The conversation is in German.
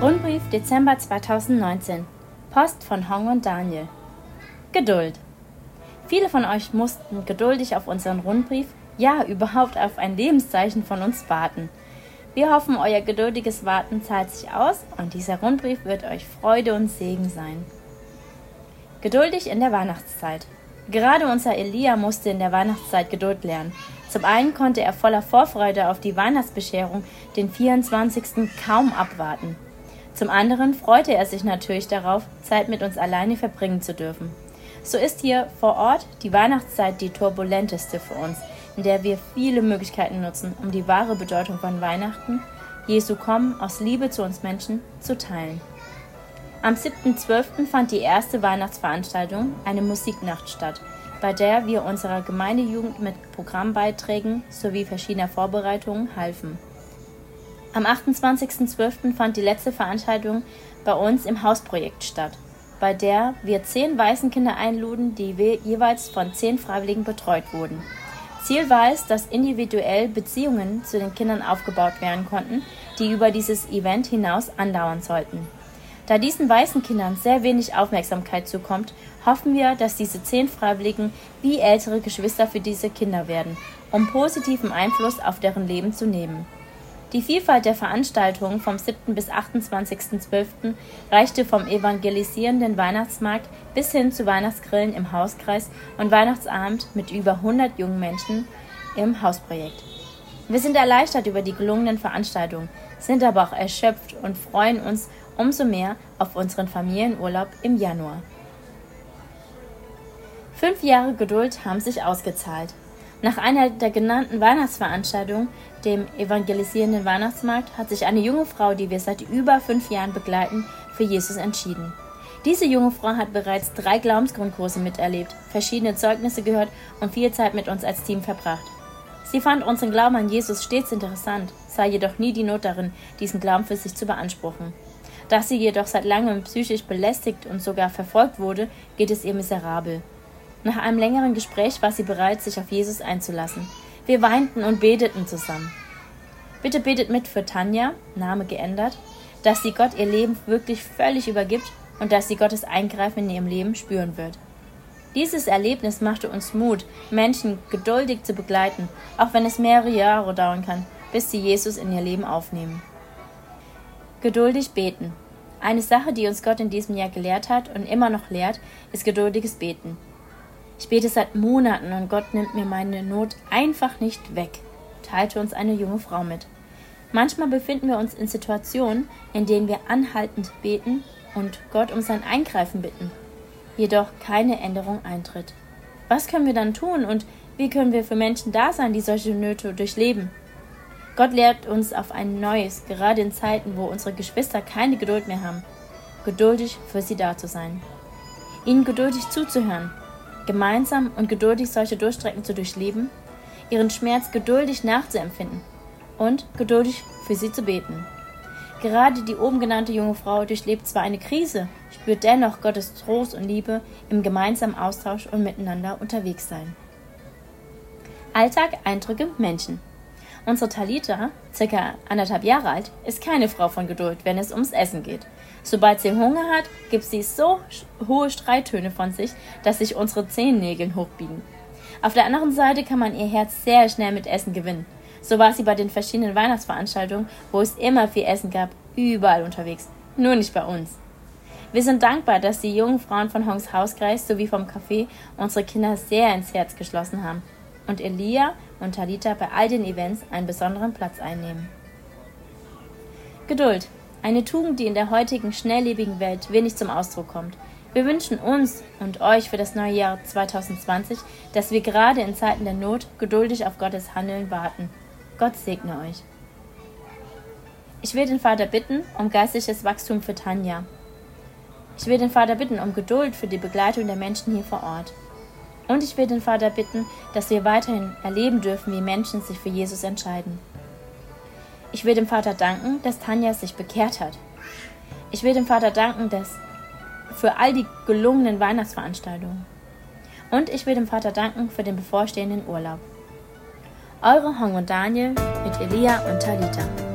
Rundbrief Dezember 2019. Post von Hong und Daniel. Geduld. Viele von euch mussten geduldig auf unseren Rundbrief, ja überhaupt auf ein Lebenszeichen von uns warten. Wir hoffen, euer geduldiges Warten zahlt sich aus und dieser Rundbrief wird euch Freude und Segen sein. Geduldig in der Weihnachtszeit. Gerade unser Elia musste in der Weihnachtszeit Geduld lernen. Zum einen konnte er voller Vorfreude auf die Weihnachtsbescherung den 24. kaum abwarten. Zum anderen freute er sich natürlich darauf, Zeit mit uns alleine verbringen zu dürfen. So ist hier vor Ort die Weihnachtszeit die turbulenteste für uns, in der wir viele Möglichkeiten nutzen, um die wahre Bedeutung von Weihnachten, Jesu Kommen aus Liebe zu uns Menschen, zu teilen. Am 7.12. fand die erste Weihnachtsveranstaltung, eine Musiknacht, statt, bei der wir unserer Gemeindejugend mit Programmbeiträgen sowie verschiedener Vorbereitungen halfen. Am 28.12. fand die letzte Veranstaltung bei uns im Hausprojekt statt, bei der wir zehn Waisenkinder einluden, die jeweils von zehn Freiwilligen betreut wurden. Ziel war es, dass individuell Beziehungen zu den Kindern aufgebaut werden konnten, die über dieses Event hinaus andauern sollten. Da diesen weißen Kindern sehr wenig Aufmerksamkeit zukommt, hoffen wir, dass diese zehn Freiwilligen wie ältere Geschwister für diese Kinder werden, um positiven Einfluss auf deren Leben zu nehmen. Die Vielfalt der Veranstaltungen vom 7. bis 28.12. reichte vom evangelisierenden Weihnachtsmarkt bis hin zu Weihnachtsgrillen im Hauskreis und Weihnachtsabend mit über 100 jungen Menschen im Hausprojekt. Wir sind erleichtert über die gelungenen Veranstaltungen, sind aber auch erschöpft und freuen uns umso mehr auf unseren Familienurlaub im Januar. Fünf Jahre Geduld haben sich ausgezahlt. Nach einer der genannten Weihnachtsveranstaltungen, dem evangelisierenden Weihnachtsmarkt, hat sich eine junge Frau, die wir seit über fünf Jahren begleiten, für Jesus entschieden. Diese junge Frau hat bereits drei Glaubensgrundkurse miterlebt, verschiedene Zeugnisse gehört und viel Zeit mit uns als Team verbracht. Sie fand unseren Glauben an Jesus stets interessant, sah jedoch nie die Not darin, diesen Glauben für sich zu beanspruchen. Da sie jedoch seit langem psychisch belästigt und sogar verfolgt wurde, geht es ihr miserabel. Nach einem längeren Gespräch war sie bereit, sich auf Jesus einzulassen. Wir weinten und beteten zusammen. Bitte betet mit für Tanja, Name geändert, dass sie Gott ihr Leben wirklich völlig übergibt und dass sie Gottes Eingreifen in ihrem Leben spüren wird. Dieses Erlebnis machte uns Mut, Menschen geduldig zu begleiten, auch wenn es mehrere Jahre dauern kann, bis sie Jesus in ihr Leben aufnehmen. Geduldig beten. Eine Sache, die uns Gott in diesem Jahr gelehrt hat und immer noch lehrt, ist geduldiges Beten. Ich bete seit Monaten und Gott nimmt mir meine Not einfach nicht weg, teilte uns eine junge Frau mit. Manchmal befinden wir uns in Situationen, in denen wir anhaltend beten und Gott um sein Eingreifen bitten, jedoch keine Änderung eintritt. Was können wir dann tun und wie können wir für Menschen da sein, die solche Nöte durchleben? Gott lehrt uns auf ein neues, gerade in Zeiten, wo unsere Geschwister keine Geduld mehr haben, geduldig für sie da zu sein, ihnen geduldig zuzuhören gemeinsam und geduldig solche Durchstrecken zu durchleben, ihren Schmerz geduldig nachzuempfinden und geduldig für sie zu beten. Gerade die oben genannte junge Frau durchlebt zwar eine Krise, spürt dennoch Gottes Trost und Liebe im gemeinsamen Austausch und miteinander unterwegs sein. Alltag, Eindrücke, Menschen. Unsere Talita, circa anderthalb Jahre alt, ist keine Frau von Geduld, wenn es ums Essen geht. Sobald sie Hunger hat, gibt sie so hohe Streittöne von sich, dass sich unsere Zehennägel hochbiegen. Auf der anderen Seite kann man ihr Herz sehr schnell mit Essen gewinnen. So war sie bei den verschiedenen Weihnachtsveranstaltungen, wo es immer viel Essen gab, überall unterwegs. Nur nicht bei uns. Wir sind dankbar, dass die jungen Frauen von Hongs Hauskreis sowie vom Café unsere Kinder sehr ins Herz geschlossen haben und Elia und Talita bei all den Events einen besonderen Platz einnehmen. Geduld. Eine Tugend, die in der heutigen schnelllebigen Welt wenig zum Ausdruck kommt. Wir wünschen uns und euch für das neue Jahr 2020, dass wir gerade in Zeiten der Not geduldig auf Gottes Handeln warten. Gott segne euch. Ich will den Vater bitten um geistliches Wachstum für Tanja. Ich will den Vater bitten um Geduld für die Begleitung der Menschen hier vor Ort. Und ich will den Vater bitten, dass wir weiterhin erleben dürfen, wie Menschen sich für Jesus entscheiden. Ich will dem Vater danken, dass Tanja sich bekehrt hat. Ich will dem Vater danken, dass für all die gelungenen Weihnachtsveranstaltungen. Und ich will dem Vater danken für den bevorstehenden Urlaub. Eure Hong und Daniel mit Elia und Talita.